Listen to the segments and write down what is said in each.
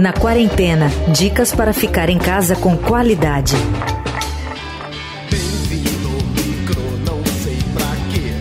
Na quarentena, dicas para ficar em casa com qualidade. Bem-vindo, micro, não sei pra quê.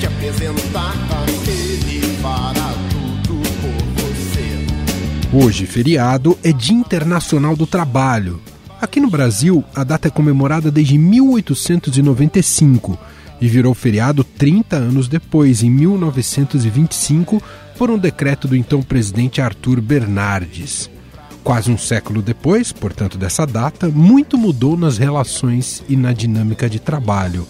Te apresentar aquele fará tudo por você. Hoje, feriado, é Dia Internacional do Trabalho. Aqui no Brasil, a data é comemorada desde 1895 e virou feriado 30 anos depois, em 1925, por um decreto do então presidente Arthur Bernardes. Quase um século depois, portanto, dessa data, muito mudou nas relações e na dinâmica de trabalho.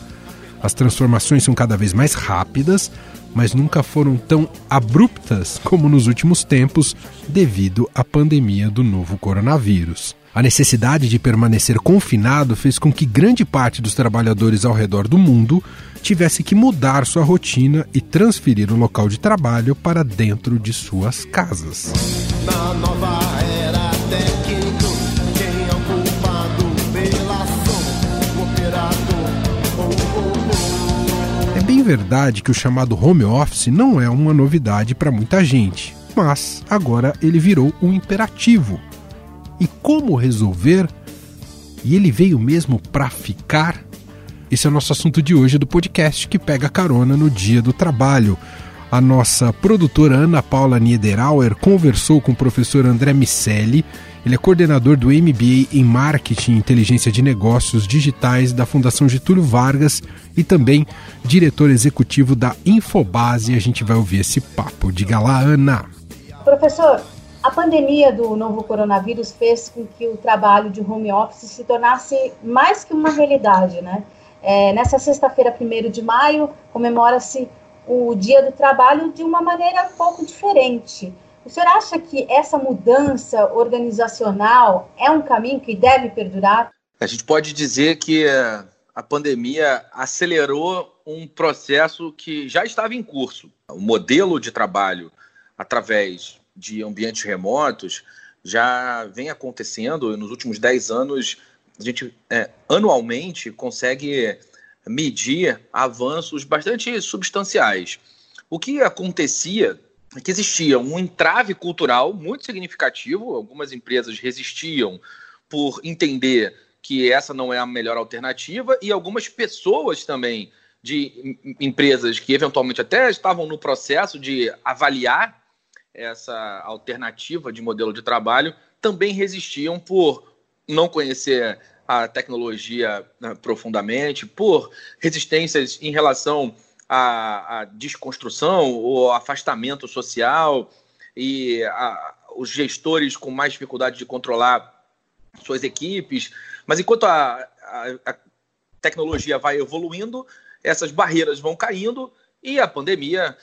As transformações são cada vez mais rápidas, mas nunca foram tão abruptas como nos últimos tempos, devido à pandemia do novo coronavírus. A necessidade de permanecer confinado fez com que grande parte dos trabalhadores ao redor do mundo tivesse que mudar sua rotina e transferir o local de trabalho para dentro de suas casas. Na nova era técnico, quem é o culpado pela ação? O operador ou o robô? É bem verdade que o chamado home office não é uma novidade para muita gente, mas agora ele virou um imperativo. E como resolver? E ele veio mesmo para ficar? Esse é o nosso assunto de hoje do podcast que pega carona no Dia do Trabalho. A nossa produtora Ana Paula Niederauer conversou com o professor André Micelli. Ele é coordenador do MBA em Marketing e Inteligência de Negócios Digitais da Fundação Getúlio Vargas e também diretor executivo da Infobase. A gente vai ouvir esse papo. Diga lá, Ana. Professor, a pandemia do novo coronavírus fez com que o trabalho de home office se tornasse mais que uma realidade, né? É, nessa sexta-feira, 1 de maio, comemora-se o Dia do Trabalho de uma maneira um pouco diferente. O senhor acha que essa mudança organizacional é um caminho que deve perdurar? A gente pode dizer que eh, a pandemia acelerou um processo que já estava em curso. O modelo de trabalho através de ambientes remotos já vem acontecendo nos últimos 10 anos. A gente é, anualmente consegue medir avanços bastante substanciais. O que acontecia é que existia um entrave cultural muito significativo, algumas empresas resistiam por entender que essa não é a melhor alternativa, e algumas pessoas também de empresas que eventualmente até estavam no processo de avaliar essa alternativa de modelo de trabalho também resistiam por não conhecer a tecnologia né, profundamente, por resistências em relação à, à desconstrução ou afastamento social e a, os gestores com mais dificuldade de controlar suas equipes. Mas enquanto a, a, a tecnologia vai evoluindo, essas barreiras vão caindo e a pandemia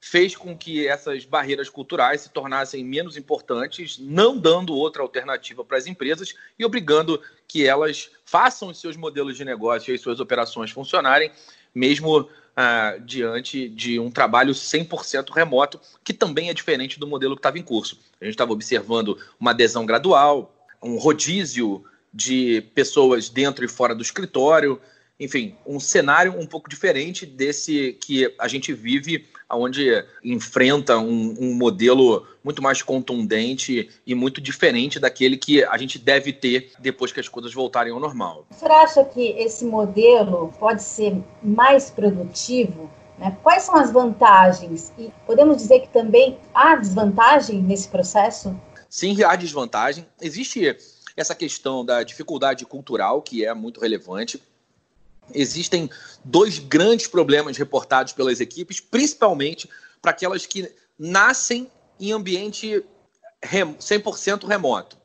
fez com que essas barreiras culturais se tornassem menos importantes, não dando outra alternativa para as empresas e obrigando que elas façam os seus modelos de negócio e as suas operações funcionarem, mesmo ah, diante de um trabalho 100% remoto, que também é diferente do modelo que estava em curso. A gente estava observando uma adesão gradual, um rodízio de pessoas dentro e fora do escritório, enfim, um cenário um pouco diferente desse que a gente vive onde enfrenta um, um, modelo muito mais contundente e muito diferente daquele que a gente deve ter depois que as coisas voltarem ao normal. Senhor acha que esse modelo pode ser mais produtivo? Né? Quais são as vantagens? E podemos dizer que também há desvantagem nesse processo? Sim, há desvantagem. Existe essa questão da dificuldade cultural, que é muito relevante existem dois grandes problemas reportados pelas equipes, principalmente para aquelas que nascem em ambiente 100% remoto.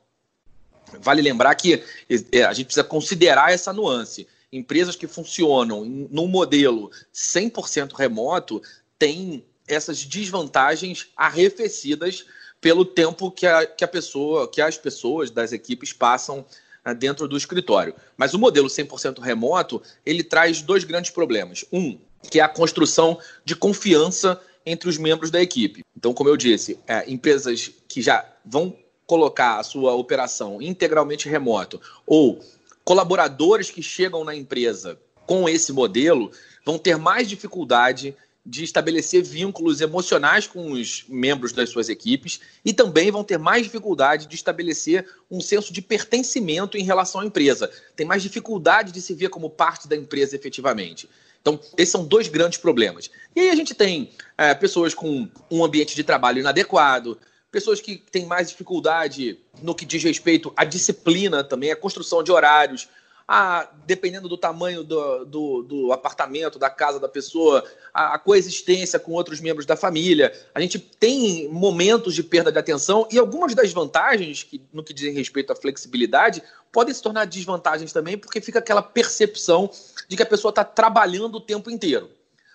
Vale lembrar que é, a gente precisa considerar essa nuance. Empresas que funcionam num modelo 100% remoto têm essas desvantagens arrefecidas pelo tempo que a, que a pessoa, que as pessoas das equipes passam dentro do escritório. Mas o modelo 100% remoto, ele traz dois grandes problemas. Um, que é a construção de confiança entre os membros da equipe. Então, como eu disse, é, empresas que já vão colocar a sua operação integralmente remoto ou colaboradores que chegam na empresa com esse modelo vão ter mais dificuldade de estabelecer vínculos emocionais com os membros das suas equipes e também vão ter mais dificuldade de estabelecer um senso de pertencimento em relação à empresa. Tem mais dificuldade de se ver como parte da empresa efetivamente. Então, esses são dois grandes problemas. E aí a gente tem é, pessoas com um ambiente de trabalho inadequado, pessoas que têm mais dificuldade no que diz respeito à disciplina também, à construção de horários, a, dependendo do tamanho do, do, do, apartamento, da casa da pessoa, a, a, coexistência com outros membros da família. A gente tem momentos de perda de atenção e algumas das vantagens, que, no que diz respeito à flexibilidade, podem se tornar desvantagens também, porque fica aquela percepção de que a pessoa está trabalhando o tempo inteiro.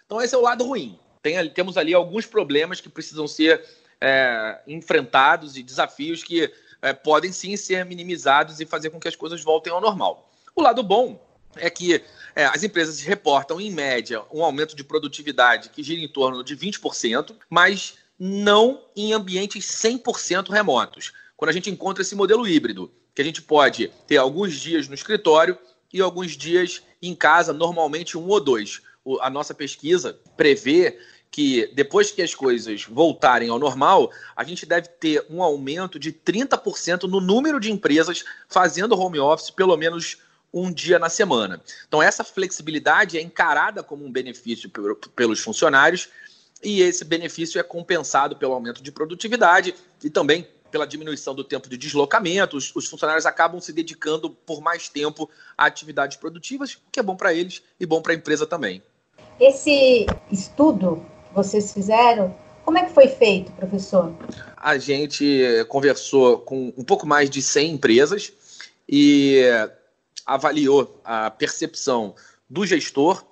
Então, esse é o lado ruim. Tem, temos ali alguns problemas que precisam ser é, enfrentados e desafios que é, podem sim ser minimizados e fazer com que as coisas voltem ao normal. O lado bom é que é, as empresas reportam, em média, um aumento de produtividade que gira em torno de 20%, mas não em ambientes 100% remotos. Quando a gente encontra esse modelo híbrido, que a gente pode ter alguns dias no escritório e alguns dias em casa, normalmente um ou dois. O, a nossa pesquisa prevê que depois que as coisas voltarem ao normal, a gente deve ter um aumento de 30% no número de empresas fazendo home office pelo menos um dia na semana. Então, essa flexibilidade é encarada como um benefício pelos funcionários e esse benefício é compensado pelo aumento de produtividade e também pela diminuição do tempo de deslocamento. Os, os funcionários acabam se dedicando por mais tempo a atividades produtivas, o que é bom para eles e bom para a empresa também. Esse estudo que vocês fizeram, como é que foi feito, professor? A gente conversou com um pouco mais de 100 empresas e avaliou a percepção do gestor,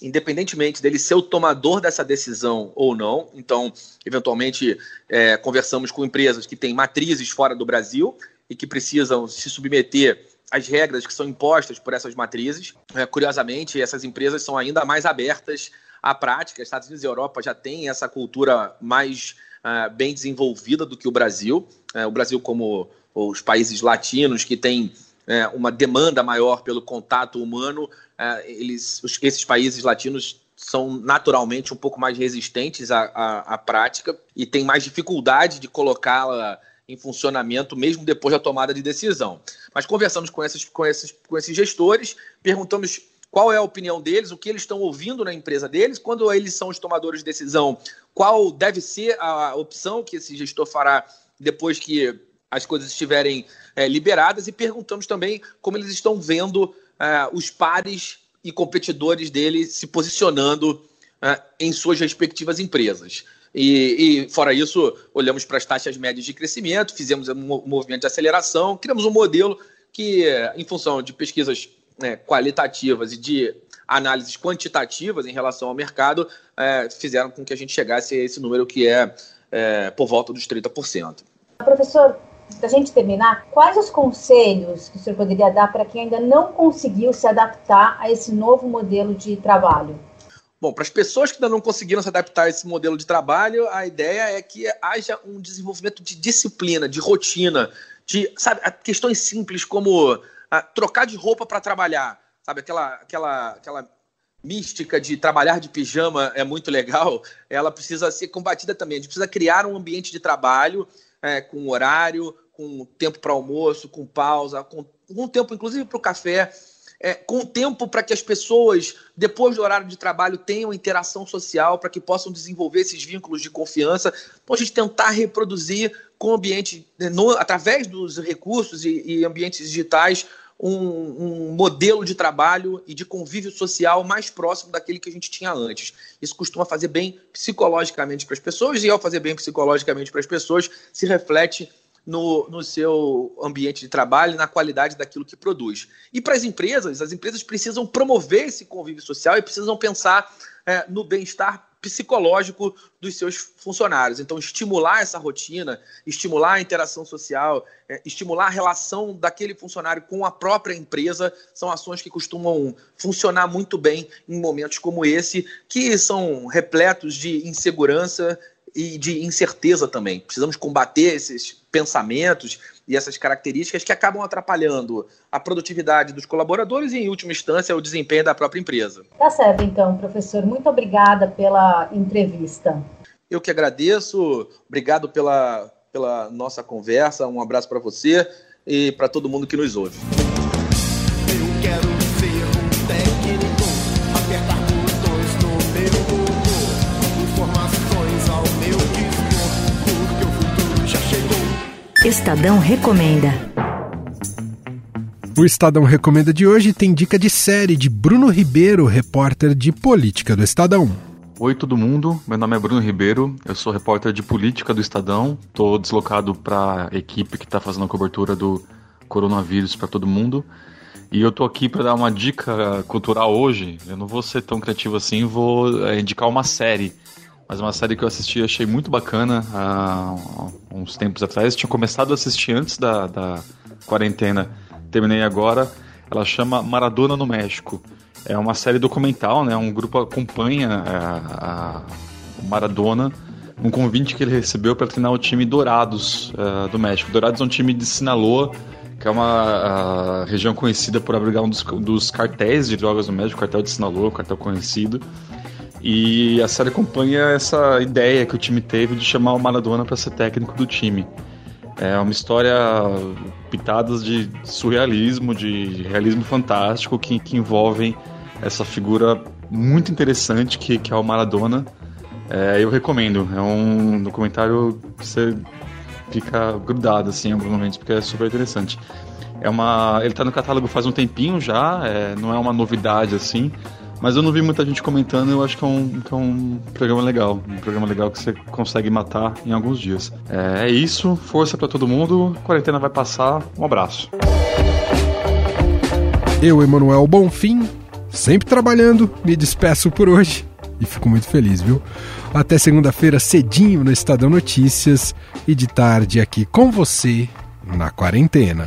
independentemente dele ser o tomador dessa decisão ou não. Então, eventualmente, é, conversamos com empresas que têm matrizes fora do Brasil e que precisam se submeter às regras que são impostas por essas matrizes. É, curiosamente, essas empresas são ainda mais abertas à prática. Estados Unidos e Europa já têm essa cultura mais uh, bem desenvolvida do que o Brasil. Uh, o Brasil, como os países latinos que têm é, uma demanda maior pelo contato humano, é, eles, os, esses países latinos são naturalmente um pouco mais resistentes à, à, à prática e têm mais dificuldade de colocá-la em funcionamento mesmo depois da tomada de decisão. Mas conversamos com esses, com esses, com esses gestores, perguntamos qual é a opinião deles, o que eles estão ouvindo na empresa deles, quando eles são os tomadores de decisão, qual deve ser a opção que esse gestor fará depois que as coisas estiverem é, liberadas e perguntamos também como eles estão vendo é, os pares e competidores dele se posicionando é, em suas respectivas empresas. E, e, fora isso, olhamos para as taxas médias de crescimento, fizemos um movimento de aceleração, criamos um modelo que, em função de pesquisas né, qualitativas e de análises quantitativas em relação ao mercado, é, fizeram com que a gente chegasse a esse número que é, é por volta dos 30%. Professor, para a gente terminar, quais os conselhos que o senhor poderia dar para quem ainda não conseguiu se adaptar a esse novo modelo de trabalho? Bom, para as pessoas que ainda não conseguiram se adaptar a esse modelo de trabalho, a ideia é que haja um desenvolvimento de disciplina, de rotina, de sabe, questões simples como ah, trocar de roupa para trabalhar, sabe, aquela, aquela, aquela mística de trabalhar de pijama é muito legal, ela precisa ser combatida também. A gente precisa criar um ambiente de trabalho é, com horário, com tempo para almoço, com pausa, com, com tempo, inclusive, para o café, é, com tempo para que as pessoas, depois do horário de trabalho, tenham interação social, para que possam desenvolver esses vínculos de confiança. Então, a gente tentar reproduzir com o ambiente, né, no, através dos recursos e, e ambientes digitais, um, um, modelo de trabalho e de convívio social mais próximo daquele que a gente tinha antes. Isso costuma fazer bem psicologicamente para as pessoas, e ao fazer bem psicologicamente para as pessoas, se reflete no, no seu ambiente de trabalho, na qualidade daquilo que produz. E para as empresas, as empresas precisam promover esse convívio social e precisam pensar é, no bem-estar psicológico dos seus funcionários. Então, estimular essa rotina, estimular a interação social, é, estimular a relação daquele funcionário com a própria empresa, são ações que costumam funcionar muito bem em momentos como esse, que são repletos de insegurança e de incerteza também. Precisamos combater esses pensamentos e essas características que acabam atrapalhando a produtividade dos colaboradores e, em última instância, o desempenho da própria empresa. Tá certo, então, professor. Muito obrigada pela entrevista. Eu que agradeço. Obrigado pela, pela nossa conversa. Um abraço para você e para todo mundo que nos ouve. Estadão Recomenda. O Estadão Recomenda de hoje tem dica de série de Bruno Ribeiro, repórter de política do Estadão. Oi todo mundo, meu nome é Bruno Ribeiro, eu sou repórter de política do Estadão, estou deslocado para a equipe que está fazendo a cobertura do coronavírus para todo mundo e eu estou aqui para dar uma dica cultural hoje. Eu não vou ser tão criativo assim, vou é, indicar uma série, mas uma série que eu assisti achei muito bacana há uns tempos atrás. tinha começado a assistir antes da, da quarentena, terminei agora. Ela chama Maradona no México. É uma série documental, né? Um grupo acompanha a, a Maradona um convite que ele recebeu para treinar o time Dourados uh, do México. Dourados é um time de Sinaloa, que é uma região conhecida por abrigar um dos, dos, cartéis de drogas do México, o cartel de Sinaloa, um cartel conhecido. E a série acompanha essa ideia que o time teve de chamar o Maradona para ser técnico do time. É uma história pitadas de surrealismo, de realismo fantástico que, que envolvem essa figura muito interessante que, que é o Maradona. É, eu recomendo. É um documentário que você fica grudado assim em alguns momentos porque é super interessante. É uma, ele está no catálogo faz um tempinho já, é, não é uma novidade assim, mas eu não vi muita gente comentando. Eu acho que é um, que é um programa legal, um programa legal que você consegue matar em alguns dias. É, é isso, força para todo mundo. Quarentena vai passar. Um abraço. Eu, Emanuel Bonfim, sempre trabalhando, me despeço por hoje e fico muito feliz, viu? Até segunda-feira cedinho no Estadão Notícias e de tarde aqui com você na quarentena.